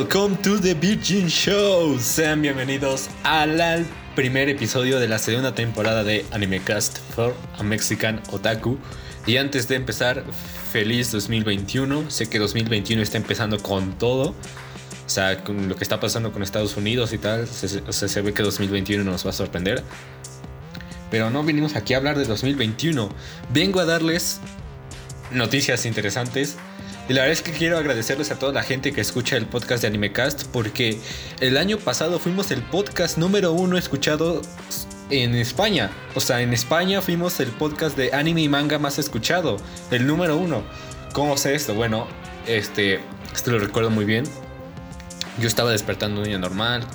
Welcome to the Virgin Show. Sean bienvenidos al primer episodio de la segunda temporada de Animecast for a Mexican Otaku. Y antes de empezar, feliz 2021. Sé que 2021 está empezando con todo. O sea, con lo que está pasando con Estados Unidos y tal, se, se, se ve que 2021 nos va a sorprender. Pero no vinimos aquí a hablar de 2021. Vengo a darles noticias interesantes. Y la verdad es que quiero agradecerles a toda la gente que escucha el podcast de Animecast porque el año pasado fuimos el podcast número uno escuchado en España. O sea, en España fuimos el podcast de anime y manga más escuchado, el número uno. ¿Cómo sé esto? Bueno, este, esto lo recuerdo muy bien. Yo estaba despertando un día normal,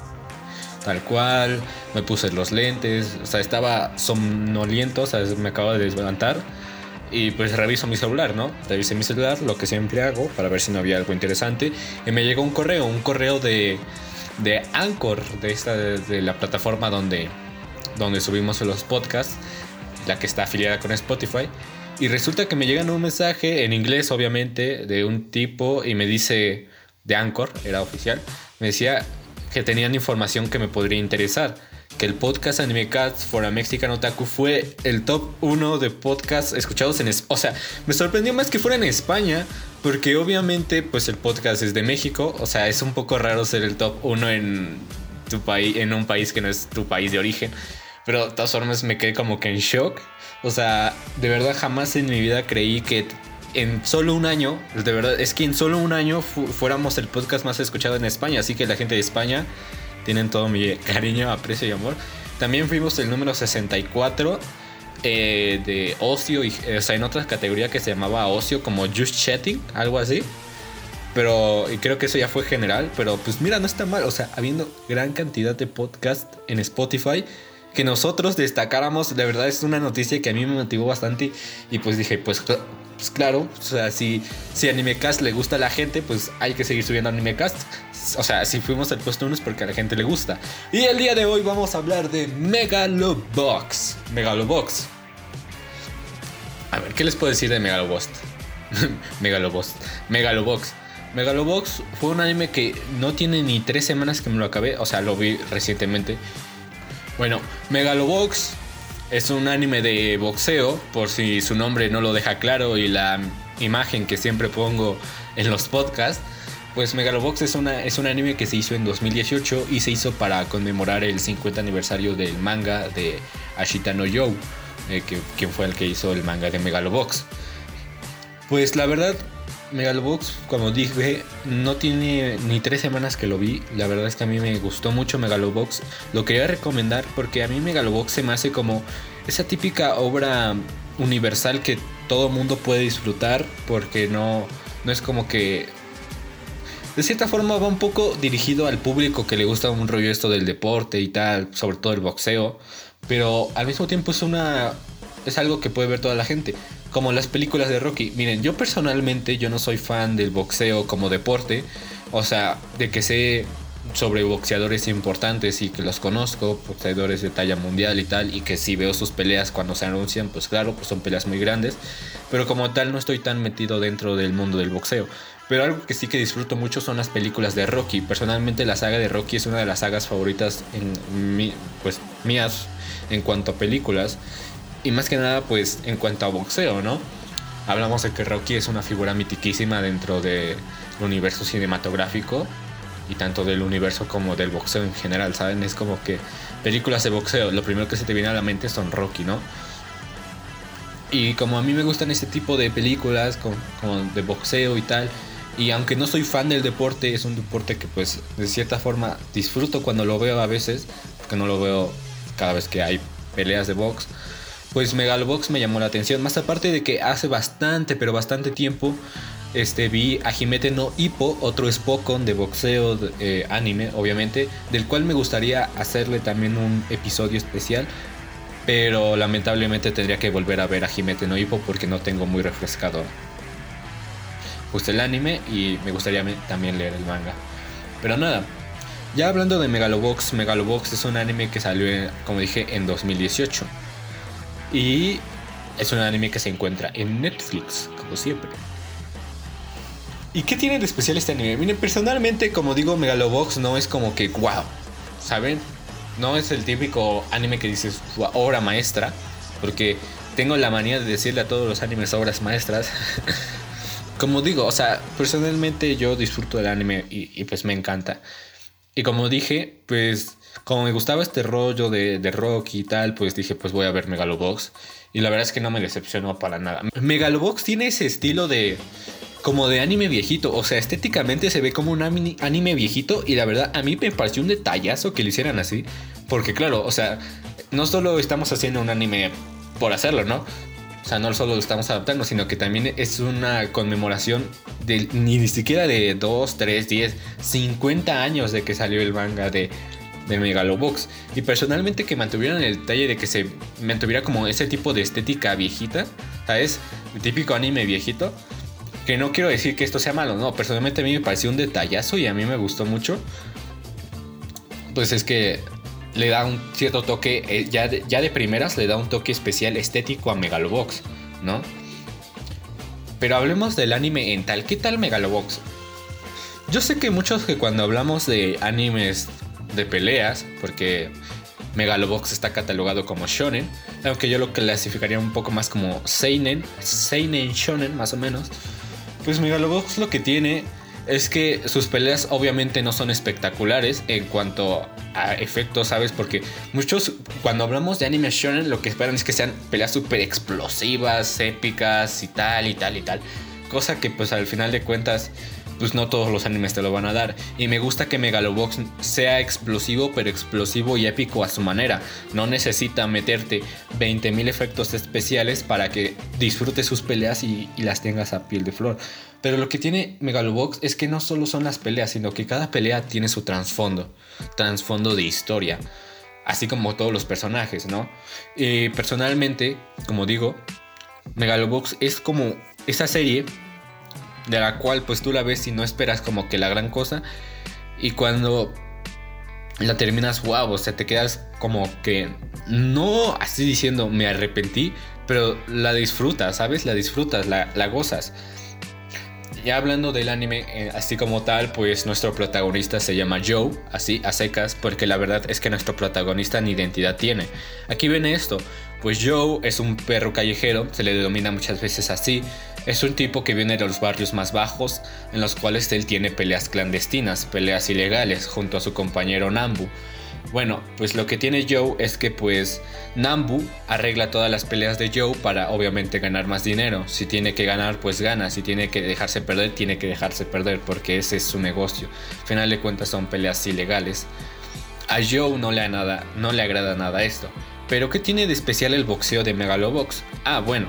tal cual, me puse los lentes, o sea, estaba somnoliento, o sea, me acabo de levantar y pues reviso mi celular, ¿no? Revisé mi celular, lo que siempre hago, para ver si no había algo interesante. Y me llegó un correo, un correo de, de Anchor, de, esta, de, la plataforma donde, donde subimos los podcasts, la que está afiliada con Spotify. Y resulta que me llega un mensaje en inglés, obviamente, de un tipo y me dice, de Anchor, era oficial, me decía que tenían información que me podría interesar que el podcast Anime Cats for a Mexican Otaku fue el top 1 de podcasts escuchados en... O sea, me sorprendió más que fuera en España, porque obviamente pues el podcast es de México, o sea, es un poco raro ser el top 1 en, tu país, en un país que no es tu país de origen. Pero de todas formas me quedé como que en shock. O sea, de verdad jamás en mi vida creí que en solo un año, de verdad, es que en solo un año fuéramos el podcast más escuchado en España. Así que la gente de España tienen todo mi cariño, aprecio y amor. También fuimos el número 64 eh, de ocio, y, o sea, en otra categoría que se llamaba ocio, como Just Chatting, algo así. Pero y creo que eso ya fue general. Pero pues mira, no está mal. O sea, habiendo gran cantidad de podcast en Spotify, que nosotros destacáramos, de verdad es una noticia que a mí me motivó bastante. Y pues dije, pues, pues claro, o sea, si, si Animecast le gusta a la gente, pues hay que seguir subiendo Animecast. O sea, si fuimos al puesto 1 es porque a la gente le gusta. Y el día de hoy vamos a hablar de Megalobox. Megalobox. A ver, ¿qué les puedo decir de Megalobox? Megalobox. Megalobox. Megalobox fue un anime que no tiene ni tres semanas que me lo acabé. O sea, lo vi recientemente. Bueno, Megalobox es un anime de boxeo, por si su nombre no lo deja claro y la imagen que siempre pongo en los podcasts. Pues Megalobox es, una, es un anime que se hizo en 2018 y se hizo para conmemorar el 50 aniversario del manga de Ashita no Yo, eh, que, quien fue el que hizo el manga de Megalobox. Pues la verdad, Megalobox, como dije, no tiene ni tres semanas que lo vi. La verdad es que a mí me gustó mucho Megalobox. Lo quería recomendar porque a mí Megalobox se me hace como esa típica obra universal que todo mundo puede disfrutar porque no, no es como que de cierta forma va un poco dirigido al público que le gusta un rollo esto del deporte y tal, sobre todo el boxeo, pero al mismo tiempo es una es algo que puede ver toda la gente, como las películas de Rocky. Miren, yo personalmente yo no soy fan del boxeo como deporte, o sea, de que sé sobre boxeadores importantes y que los conozco, boxeadores de talla mundial y tal, y que si veo sus peleas cuando se anuncian, pues claro, pues son peleas muy grandes, pero como tal no estoy tan metido dentro del mundo del boxeo. Pero algo que sí que disfruto mucho son las películas de Rocky. Personalmente la saga de Rocky es una de las sagas favoritas en pues mías en cuanto a películas y más que nada pues en cuanto a boxeo, ¿no? Hablamos de que Rocky es una figura mitiquísima dentro del universo cinematográfico y tanto del universo como del boxeo en general, ¿saben? Es como que películas de boxeo, lo primero que se te viene a la mente son Rocky, ¿no? Y como a mí me gustan este tipo de películas como, de boxeo y tal, y aunque no soy fan del deporte, es un deporte que pues de cierta forma disfruto cuando lo veo a veces, porque no lo veo cada vez que hay peleas de box. Pues Megalobox me llamó la atención, más aparte de que hace bastante, pero bastante tiempo este, vi a Jimete no Hippo, otro Spokon de boxeo eh, anime, obviamente, del cual me gustaría hacerle también un episodio especial, pero lamentablemente tendría que volver a ver a Jimete no Hippo porque no tengo muy refrescado justo el anime y me gustaría también leer el manga. Pero nada, ya hablando de Megalobox, Megalobox es un anime que salió, como dije, en 2018. Y es un anime que se encuentra en Netflix, como siempre. ¿Y qué tiene de especial este anime? Miren, personalmente, como digo, Megalobox no es como que wow, ¿saben? No es el típico anime que dices obra maestra, porque tengo la manía de decirle a todos los animes obras maestras. como digo, o sea, personalmente yo disfruto del anime y, pues me encanta. Y como dije, pues como me gustaba este rollo de, de, rock y tal, pues dije, pues voy a ver Megalobox. Y la verdad es que no me decepcionó para nada. Megalobox tiene ese estilo de como de anime viejito. O sea, estéticamente se ve como un anime viejito. Y la verdad, a mí me pareció un detallazo que lo hicieran así. Porque, claro, o sea, no solo estamos haciendo un anime por hacerlo, ¿no? O sea, no solo lo estamos adaptando, sino que también es una conmemoración de ni siquiera de 2, 3, 10, 50 años de que salió el manga de, de Megalobox. Y personalmente que mantuvieran el detalle de que se mantuviera como ese tipo de estética viejita, ¿sabes? El típico anime viejito. Que no quiero decir que esto sea malo, no. Personalmente a mí me pareció un detallazo y a mí me gustó mucho. Pues es que le da un cierto toque, eh, ya, de, ya de primeras le da un toque especial estético a Megalobox, ¿no? Pero hablemos del anime en tal. ¿Qué tal Megalobox? Yo sé que muchos que cuando hablamos de animes de peleas, porque Megalobox está catalogado como shonen, aunque yo lo clasificaría un poco más como seinen, seinen shonen más o menos. Pues Megalobox lo que tiene es que sus peleas obviamente no son espectaculares en cuanto a efectos, ¿sabes? Porque muchos, cuando hablamos de anime shonen, lo que esperan es que sean peleas súper explosivas, épicas y tal y tal y tal. Cosa que pues al final de cuentas pues no todos los animes te lo van a dar. Y me gusta que Megalobox sea explosivo, pero explosivo y épico a su manera. No necesita meterte 20.000 efectos especiales para que disfrutes sus peleas y, las tengas a piel de flor. Pero lo que tiene Megalobox es que no solo son las peleas, sino que cada pelea tiene su trasfondo, trasfondo de historia. Así como todos los personajes, ¿no? Y personalmente, como digo, Megalobox es como esa serie de la cual pues tú la ves y no esperas como que la gran cosa. Y cuando la terminas, wow, o sea, te quedas como que no así diciendo me arrepentí, pero la disfrutas, ¿sabes? La disfrutas, la, la gozas. Ya hablando del anime eh, así como tal, pues nuestro protagonista se llama Joe, así a secas, porque la verdad es que nuestro protagonista ni identidad tiene. Aquí viene esto, pues Joe es un perro callejero, se le denomina muchas veces así, es un tipo que viene de los barrios más bajos, en los cuales él tiene peleas clandestinas, peleas ilegales, junto a su compañero Nambu. Bueno, pues lo que tiene Joe es que pues Nambu arregla todas las peleas de Joe para obviamente ganar más dinero. Si tiene que ganar, pues gana. Si tiene que dejarse perder, tiene que dejarse perder porque ese es su negocio. Al final de cuentas son peleas ilegales. A Joe no le, nada, no le agrada nada esto. Pero ¿qué tiene de especial el boxeo de Megalobox? Ah, bueno,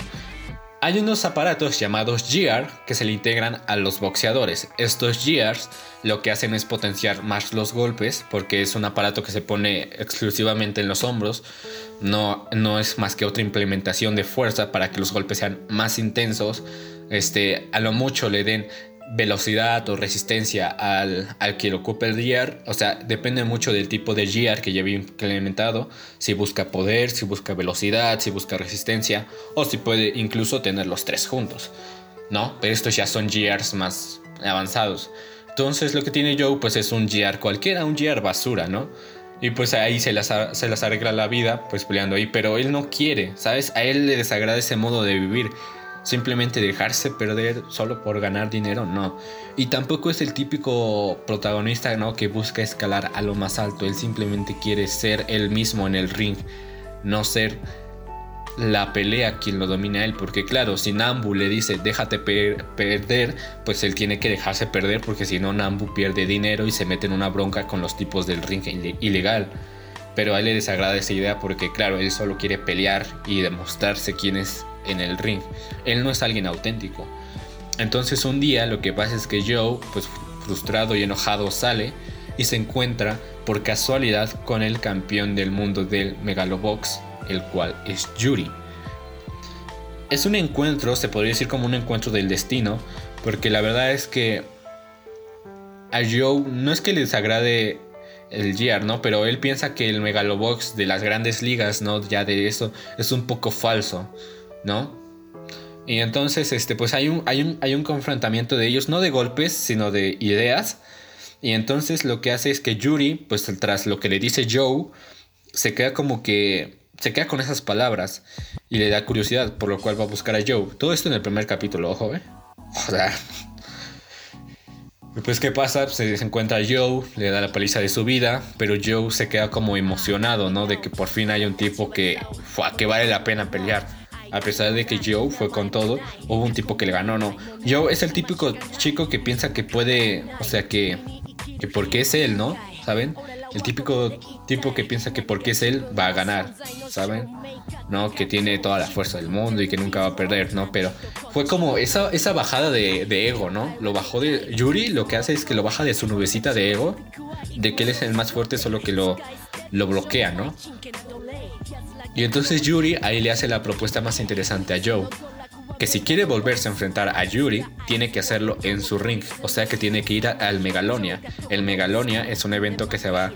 hay unos aparatos llamados GR que se le integran a los boxeadores. Estos GRs lo que hacen es potenciar más los golpes porque es un aparato que se pone exclusivamente en los hombros. No, no es más que otra implementación de fuerza para que los golpes sean más intensos. Este, a lo mucho le den velocidad o resistencia al, al que ocupe el GR. O sea, depende mucho del tipo de GR que lleve implementado. Si busca poder, si busca velocidad, si busca resistencia o si puede incluso tener los tres juntos. ¿No? Pero estos ya son GRs más avanzados. Entonces lo que tiene Joe pues es un GR cualquiera, un GR basura, ¿no? Y pues ahí se las, se las arregla la vida, pues peleando ahí. Pero él no quiere, ¿sabes? A él le desagrada ese modo de vivir simplemente dejarse perder solo por ganar dinero, no. Y tampoco es el típico protagonista ¿no? que busca escalar a lo más alto, él simplemente quiere ser él mismo en el ring, no ser la pelea quien lo domina él, porque claro, si Nambu le dice déjate perder, pues él tiene que dejarse perder porque si no Nambu pierde dinero y se mete en una bronca con los tipos del ring ilegal. Pero a él le desagrada esa idea porque claro, él solo quiere pelear y demostrarse quién es en el ring. Él no es alguien auténtico. Entonces un día lo que pasa es que Joe, pues frustrado y enojado, sale y se encuentra por casualidad con el campeón del mundo del Megalobox, el cual es Yuri. Es un encuentro, se podría decir como un encuentro del destino, porque la verdad es que a Joe no es que le desagrade el GR, ¿no? Pero él piensa que el Megalobox de las grandes ligas, ¿no? Ya de eso es un poco falso. ¿No? Y entonces, este, pues hay un, hay, un, hay un confrontamiento de ellos, no de golpes, sino de ideas. Y entonces lo que hace es que Yuri, pues tras lo que le dice Joe, se queda como que se queda con esas palabras y le da curiosidad, por lo cual va a buscar a Joe. Todo esto en el primer capítulo, ojo, ¿eh? O sea. Pues, ¿qué pasa? Se encuentra a Joe, le da la paliza de su vida, pero Joe se queda como emocionado, ¿no? De que por fin hay un tipo que, que vale la pena pelear. A pesar de que Joe fue con todo, hubo un tipo que le ganó, ¿no? Joe es el típico chico que piensa que puede, o sea, que, que porque es él, ¿no? ¿Saben? el típico tipo que piensa que porque es él va a ganar, ¿saben? ¿No? Que tiene toda la fuerza del mundo y que nunca va a perder, ¿no? Pero fue como esa, esa bajada de, ego, ¿no? Lo bajó de... Yuri lo que hace es que lo baja de su nubecita de ego, de que él es el más fuerte, solo que lo, lo bloquea, ¿no? Y entonces Yuri ahí le hace la propuesta más interesante a Joe que si quiere volverse a enfrentar a Yuri, tiene que hacerlo en su ring, o sea que tiene que ir al Megalonia. El Megalonia es un evento que se va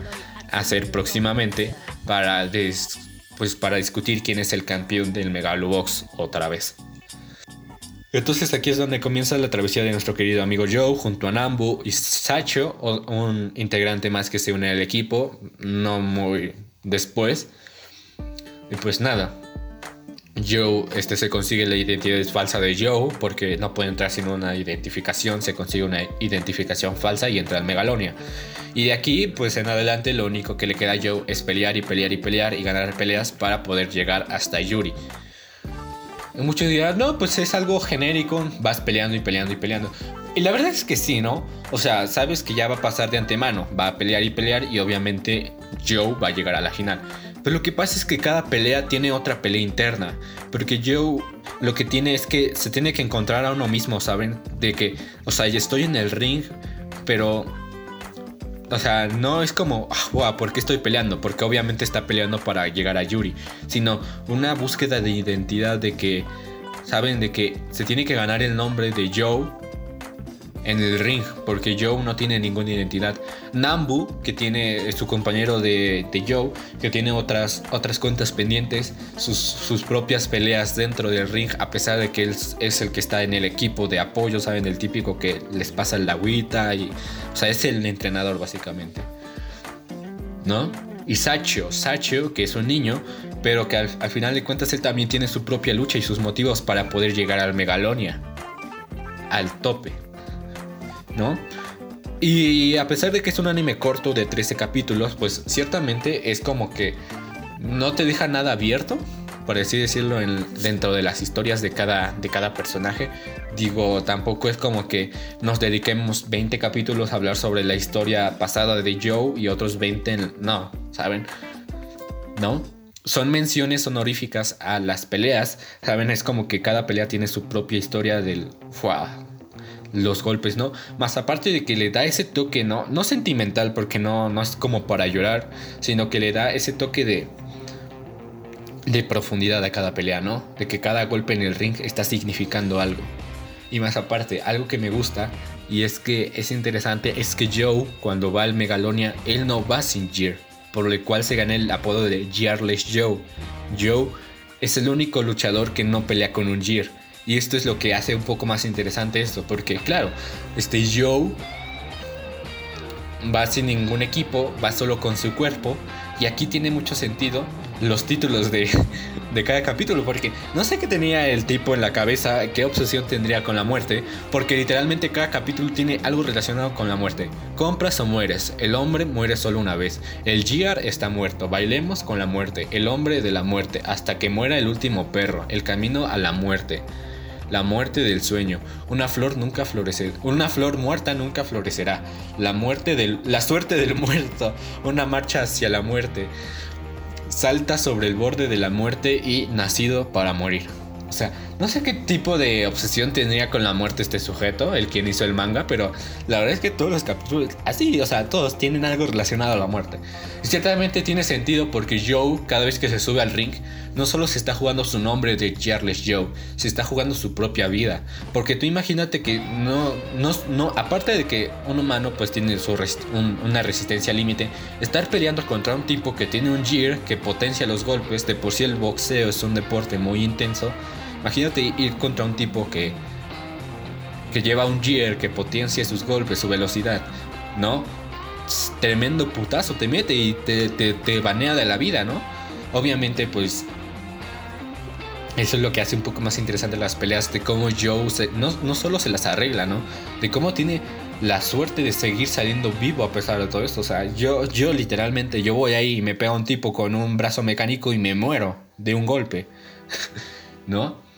a hacer próximamente para, pues, para discutir quién es el campeón del Megalobox otra vez. Entonces aquí es donde comienza la travesía de nuestro querido amigo Joe junto a Nambu y Sacho, un integrante más que se une al equipo, no muy después. Y pues nada, Joe este, se consigue la identidad falsa de Joe porque no puede entrar sin una identificación, se consigue una identificación falsa y entra al Megalonia. Y de aquí, pues en adelante, lo único que le queda a Joe es pelear y pelear y pelear y ganar peleas para poder llegar hasta Yuri. Muchos dirán, no, pues es algo genérico, vas peleando y peleando y peleando. Y la verdad es que sí, ¿no? O sea, sabes que ya va a pasar de antemano, va a pelear y pelear y obviamente Joe va a llegar a la final. Pero lo que pasa es que cada pelea tiene otra pelea interna. Porque Joe lo que tiene es que se tiene que encontrar a uno mismo, ¿saben? De que, o sea, ya estoy en el ring, pero... O sea, no es como, ah, ¿por qué estoy peleando? Porque obviamente está peleando para llegar a Yuri. Sino una búsqueda de identidad de que, ¿saben? De que se tiene que ganar el nombre de Joe en el ring, porque Joe no tiene ninguna identidad. Nambu, que tiene su compañero de, Joe, que tiene otras, otras cuentas pendientes, sus, propias peleas dentro del ring, a pesar de que él es el que está en el equipo de apoyo, ¿saben? El típico que les pasa el agüita y. O sea, es el entrenador básicamente. ¿No? Y Sacho, Sacho, que es un niño, pero que al, al final de cuentas él también tiene su propia lucha y sus motivos para poder llegar al Megalonia. Al tope. ¿No? Y a pesar de que es un anime corto de 13 capítulos, pues ciertamente es como que no te deja nada abierto, por así decirlo, dentro de las historias de cada, de cada personaje. Digo, tampoco es como que nos dediquemos 20 capítulos a hablar sobre la historia pasada de Joe y otros 20 no, ¿saben? ¿No? Son menciones honoríficas a las peleas, ¿saben? Es como que cada pelea tiene su propia historia del los golpes, ¿no? Más aparte de que le da ese toque, ¿no? No sentimental, porque no, no es como para llorar, sino que le da ese toque de, de profundidad a cada pelea, ¿no? De que cada golpe en el ring está significando algo. Y más aparte, algo que me gusta y es que es interesante es que Joe, cuando va al Megalonia, él no va sin Gear, por lo cual se gana el apodo de Gearless Joe. Joe es el único luchador que no pelea con un Gear. Y esto es lo que hace un poco más interesante esto, porque claro, este Joe va sin ningún equipo, va solo con su cuerpo, y aquí tiene mucho sentido los títulos de, de, cada capítulo, porque no sé qué tenía el tipo en la cabeza, qué obsesión tendría con la muerte, porque literalmente cada capítulo tiene algo relacionado con la muerte. Compras o mueres, el hombre muere solo una vez, el Giar está muerto, bailemos con la muerte, el hombre de la muerte, hasta que muera el último perro, el camino a la muerte la muerte del sueño. Una flor nunca florecerá. Una flor muerta nunca florecerá. La muerte del, la suerte del muerto. Una marcha hacia la muerte. Salta sobre el borde de la muerte y nacido para morir. O sea, no sé qué tipo de obsesión tendría con la muerte este sujeto, el quien hizo el manga, pero la verdad es que todos los capítulos, así, o sea, todos tienen algo relacionado a la muerte. Y ciertamente tiene sentido porque Joe, cada vez que se sube al ring, no solo se está jugando su nombre de Jarless Joe, se está jugando su propia vida. Porque tú imagínate que no, no, no aparte de que un humano pues tiene su una resistencia límite, estar peleando contra un tipo que tiene un gear que potencia los golpes, de por sí el boxeo es un deporte muy intenso Imagínate ir contra un tipo que, que lleva un gear que potencia sus golpes, su velocidad, ¿no? Tremendo putazo te mete y te, te, banea de la vida, ¿no? Obviamente, pues eso es lo que hace un poco más interesante las peleas de cómo Joe no, no, solo se las arregla, ¿no? De cómo tiene la suerte de seguir saliendo vivo a pesar de todo esto. O sea, yo, yo literalmente, yo voy ahí y me pego a un tipo con un brazo mecánico y me muero de un golpe. ¿No?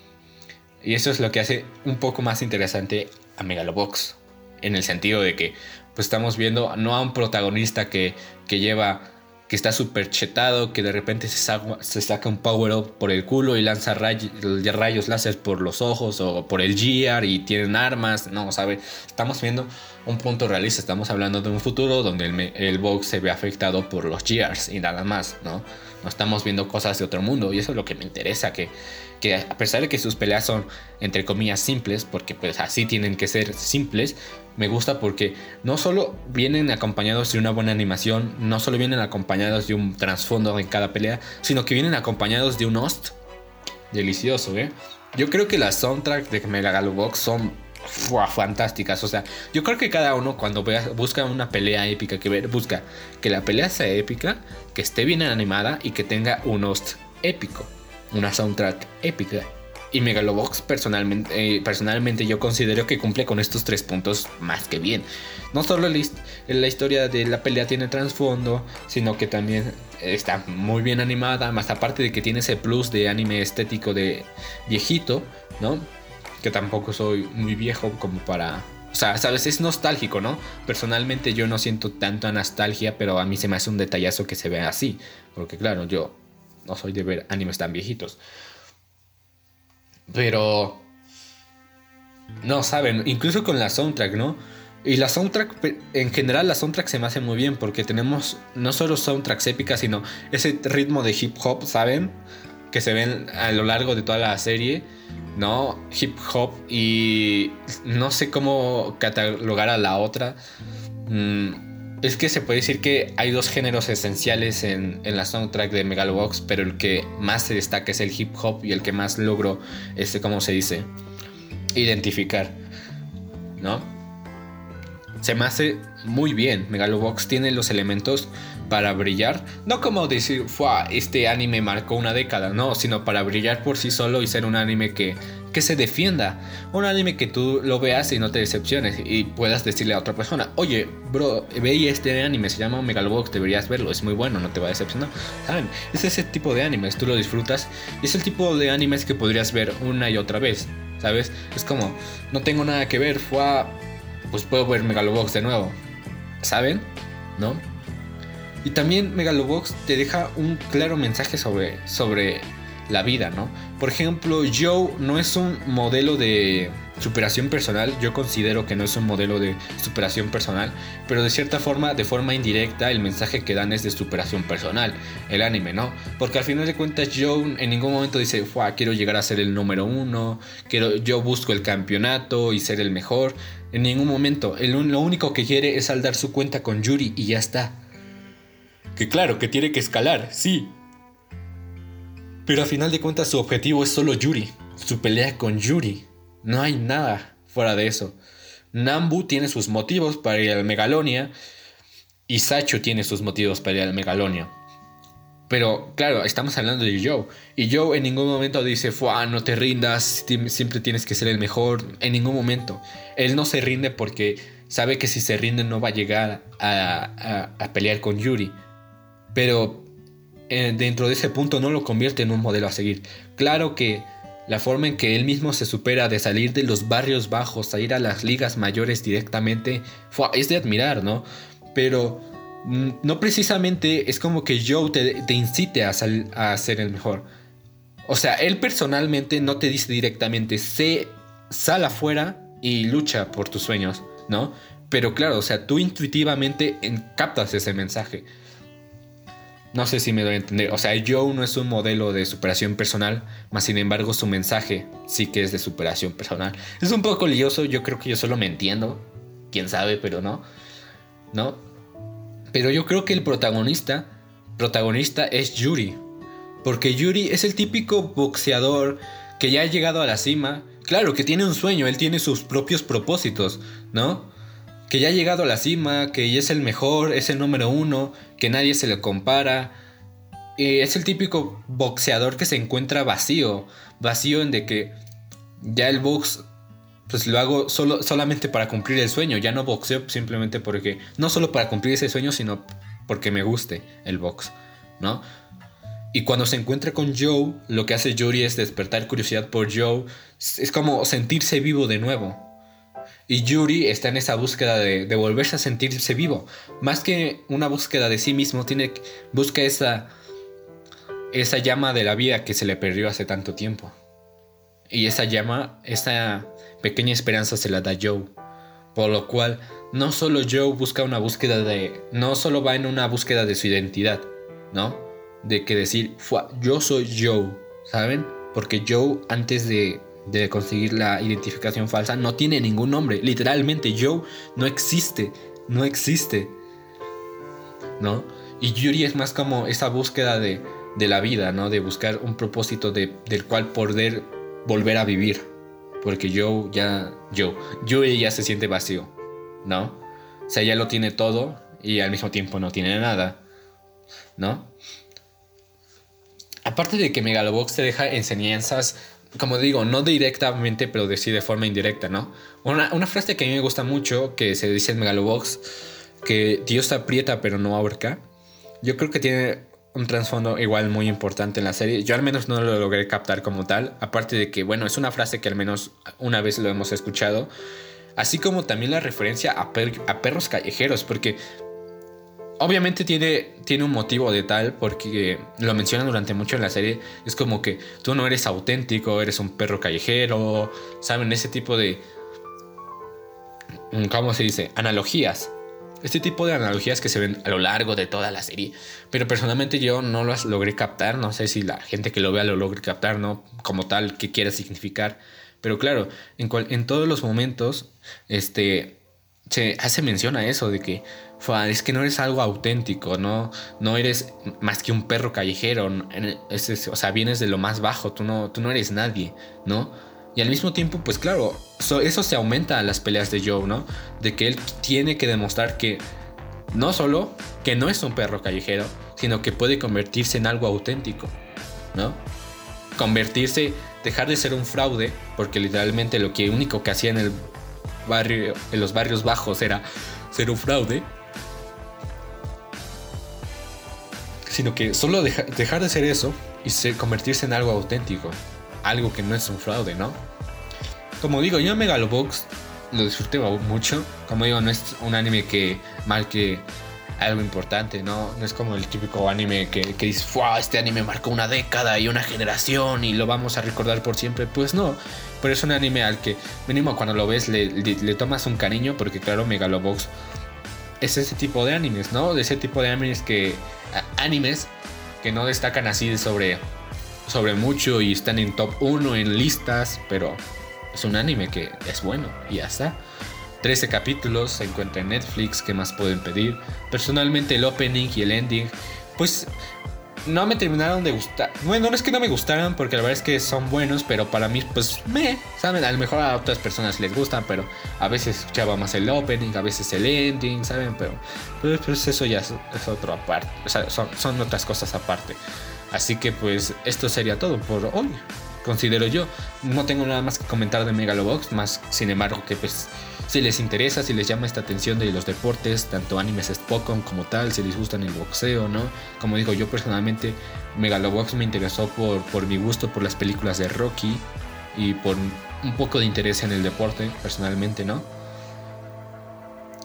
Y eso es lo que hace un poco más interesante a Megalobox. En el sentido de que pues estamos viendo no a un protagonista que, que lleva que está súper chetado, que de repente se saca, un power up por el culo y lanza rayos, rayos láser por los ojos o por el GR y tienen armas. No, ¿sabe? Estamos viendo un punto realista, estamos hablando de un futuro donde el, el box se ve afectado por los GRs y nada más, ¿no? No estamos viendo cosas de otro mundo y eso es lo que me interesa, que que a pesar de que sus peleas son entre comillas simples, porque pues así tienen que ser simples, me gusta porque no solo vienen acompañados de una buena animación, no solo vienen acompañados de un trasfondo en cada pelea, sino que vienen acompañados de un host delicioso, ¿eh? Yo creo que las soundtracks de Megalobox son fantásticas. O sea, yo creo que cada uno cuando busca una pelea épica que ver, busca que la pelea sea épica, que esté bien animada y que tenga un host épico una soundtrack épica. Y Megalobox personalmente, eh, personalmente yo considero que cumple con estos tres puntos más que bien. No solo la, historia de la pelea tiene trasfondo, sino que también está muy bien animada, más aparte de que tiene ese plus de anime estético de viejito, ¿no? Que tampoco soy muy viejo como para... O sea, sabes, es nostálgico, ¿no? Personalmente yo no siento tanta nostalgia, pero a mí se me hace un detallazo que se vea así. Porque claro, yo no soy de ver animes tan viejitos. Pero... No, saben, incluso con la soundtrack, ¿no? Y la soundtrack, en general la soundtrack se me hace muy bien porque tenemos no solo soundtracks épicas, sino ese ritmo de hip hop, ¿saben? Que se ven a lo largo de toda la serie, ¿no? Hip hop y no sé cómo catalogar a la otra. Mm, es que se puede decir que hay dos géneros esenciales en, la soundtrack de Megalobox, pero el que más se destaca es el hip hop y el que más logro, este, ¿cómo se dice? Identificar, ¿no? Se me hace muy bien. Megalobox tiene los elementos para brillar. No como decir, este anime marcó una década, no, sino para brillar por sí solo y ser un anime que que se defienda. Un anime que tú lo veas y no te decepciones y puedas decirle a otra persona, oye, bro, ve este anime, se llama Megalobox, deberías verlo, es muy bueno, no te va a decepcionar. ¿Saben? Es ese tipo de animes, tú lo disfrutas y es el tipo de animes que podrías ver una y otra vez, ¿sabes? Es como, no tengo nada que ver, fue a... pues puedo ver Megalobox de nuevo, ¿saben? ¿No? Y también Megalobox te deja un claro mensaje sobre, sobre la vida, ¿no? Por ejemplo, Joe no es un modelo de superación personal, yo considero que no es un modelo de superación personal, pero de cierta forma, de forma indirecta, el mensaje que dan es de superación personal, el anime, ¿no? Porque al final de cuentas Joe en ningún momento dice, quiero llegar a ser el número uno, quiero, yo busco el campeonato y ser el mejor, en ningún momento, lo único que quiere es saldar su cuenta con Yuri y ya está. Que claro, que tiene que escalar, sí, pero a final de cuentas su objetivo es solo Yuri, su pelea con Yuri. No hay nada fuera de eso. Nambu tiene sus motivos para ir al Megalonia y Sacho tiene sus motivos para ir al Megalonia. Pero claro, estamos hablando de Joe. Y Joe en ningún momento dice, Fuah, no te rindas, siempre tienes que ser el mejor. En ningún momento. Él no se rinde porque sabe que si se rinde no va a llegar a, a pelear con Yuri. Pero eh, dentro de ese punto no lo convierte en un modelo a seguir. Claro que la forma en que él mismo se supera de salir de los barrios bajos a ir a las ligas mayores directamente es de admirar, ¿no? Pero mm, no precisamente es como que Joe te, incite a, a ser el mejor. O sea, él personalmente no te dice directamente, sé, sal afuera y lucha por tus sueños, ¿no? Pero claro, o sea, tú intuitivamente captas ese mensaje. No sé si me doy a entender. O sea, Joe no es un modelo de superación personal, más sin embargo su mensaje sí que es de superación personal. Es un poco lioso, yo creo que yo solo me entiendo. Quién sabe, pero no. ¿No? Pero yo creo que el protagonista, protagonista es Yuri. Porque Yuri es el típico boxeador que ya ha llegado a la cima. Claro, que tiene un sueño, él tiene sus propios propósitos, ¿no? Que ya ha llegado a la cima, que ya es el mejor, es el número uno, que nadie se le compara. es el típico boxeador que se encuentra vacío, vacío en de que ya el box pues lo hago solo, solamente para cumplir el sueño, ya no boxeo simplemente porque, no solo para cumplir ese sueño, sino porque me guste el box, ¿no? Y cuando se encuentra con Joe, lo que hace Yuri es despertar curiosidad por Joe. Es como sentirse vivo de nuevo. Y Yuri está en esa búsqueda de, volverse a sentirse vivo. Más que una búsqueda de sí mismo, tiene, busca esa, esa llama de la vida que se le perdió hace tanto tiempo. Y esa llama, esa pequeña esperanza se la da Joe. Por lo cual, no solo Joe busca una búsqueda de... No solo va en una búsqueda de su identidad, ¿no? de que decir, yo soy Joe, ¿saben? Porque Joe antes de, de conseguir la identificación falsa no tiene ningún nombre. Literalmente Joe no existe, no existe. ¿No? Y Yuri es más como esa búsqueda de, de la vida, ¿no? De buscar un propósito de, del cual poder volver a vivir. Porque Joe ya, Joe, Yuri ya se siente vacío, ¿no? O sea, ya lo tiene todo y al mismo tiempo no tiene nada, ¿no? aparte de que Megalobox te deja enseñanzas, como digo, no directamente, pero de sí de forma indirecta, ¿no? Una, frase que a mí me gusta mucho, que se dice en Megalobox, que Dios aprieta pero no ahorca, yo creo que tiene un trasfondo igual muy importante en la serie. Yo al menos no lo logré captar como tal, aparte de que, bueno, es una frase que al menos una vez lo hemos escuchado, así como también la referencia a, a perros callejeros, porque obviamente tiene, tiene un motivo de tal porque lo mencionan durante mucho en la serie. Es como que tú no eres auténtico, eres un perro callejero, ¿saben? Ese tipo de... Mm, ¿Cómo se dice? Analogías. Este tipo de analogías que se ven a lo largo de toda la serie. Pero personalmente yo no las logré captar. No sé si la gente que lo vea lo logre captar, ¿no? Como tal, qué quiere significar. Pero claro, en, en todos los momentos, este, se hace mención a eso, de que es que no eres algo auténtico, no, no eres más que un perro callejero, o sea, vienes de lo más bajo, tú no, tú no eres nadie, ¿no? Y al mismo tiempo, pues claro, eso se aumenta en las peleas de Joe, ¿no? De que él tiene que demostrar que no solo que no es un perro callejero, sino que puede convertirse en algo auténtico, ¿no? Convertirse, dejar de ser un fraude, porque literalmente lo que único que hacía en el barrio, en los barrios bajos era ser un fraude, sino que solo dejar de ser eso y convertirse en algo auténtico, algo que no es un fraude, ¿no? Como digo, yo Megalobox lo disfruté mucho, como digo, no es un anime que marque algo importante, ¿no? No es como el típico anime que, que dices, Este anime marcó una década y una generación y lo vamos a recordar por siempre. Pues no, pero es un anime al que mínimo cuando lo ves le, le tomas un cariño porque claro, Megalobox es ese tipo de animes, ¿no? De ese tipo de animes que. animes que no destacan así sobre. sobre mucho y están en top 1 en listas, pero es un anime que es bueno y ya está. 13 capítulos, se encuentra en Netflix, ¿qué más pueden pedir? Personalmente el opening y el ending, pues no me terminaron de gustar. Bueno, no es que no me gustaran, porque la verdad es que son buenos, pero para mí, pues me, ¿saben? A lo mejor a otras personas les gustan, pero a veces escuchaba más el opening, a veces el ending, ¿saben? Pero pues, pues eso ya es, otro aparte, o sea, son, son otras cosas aparte. Así que pues esto sería todo por hoy considero yo. No tengo nada más que comentar de Megalobox, más sin embargo que pues si les interesa, si les llama esta atención de los deportes, tanto animes Spokon como tal, si les gustan el boxeo, ¿no? Como digo, yo personalmente Megalobox me interesó por, por mi gusto por las películas de Rocky y por un poco de interés en el deporte, personalmente, ¿no?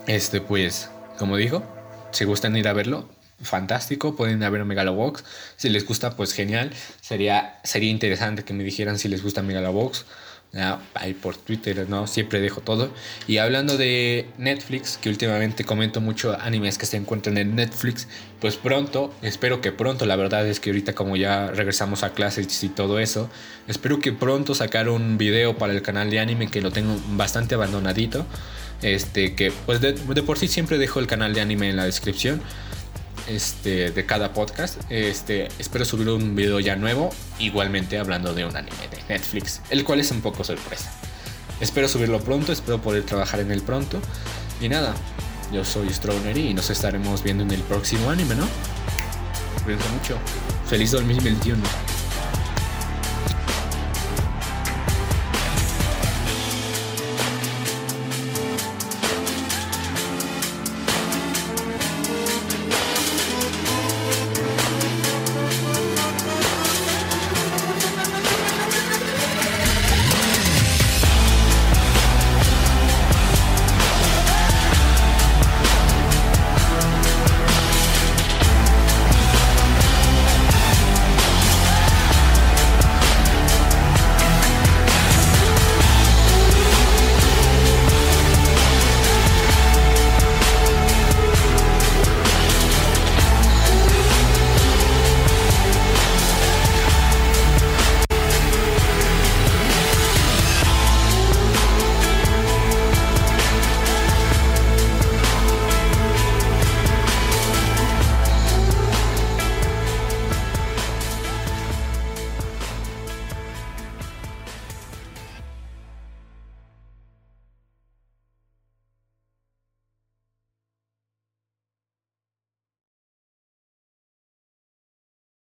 Este pues, como digo, si gustan ir a verlo, fantástico, pueden haber Megalobox. Si les gusta, pues genial. Sería, sería interesante que me dijeran si les gusta Megalobox. Ahí por Twitter, ¿no? Siempre dejo todo. Y hablando de Netflix, que últimamente comento mucho animes que se encuentran en Netflix, pues pronto, espero que pronto, la verdad es que ahorita como ya regresamos a clases y todo eso, espero que pronto sacar un video para el canal de anime que lo tengo bastante abandonadito. Este, que pues de por sí siempre dejo el canal de anime en la descripción este, de cada podcast. Este, espero subir un video ya nuevo, igualmente hablando de un anime de Netflix, el cual es un poco sorpresa. Espero subirlo pronto, espero poder trabajar en él pronto. Y nada, yo soy Stroner y nos estaremos viendo en el próximo anime, ¿no? Cuídense mucho. Feliz 2021.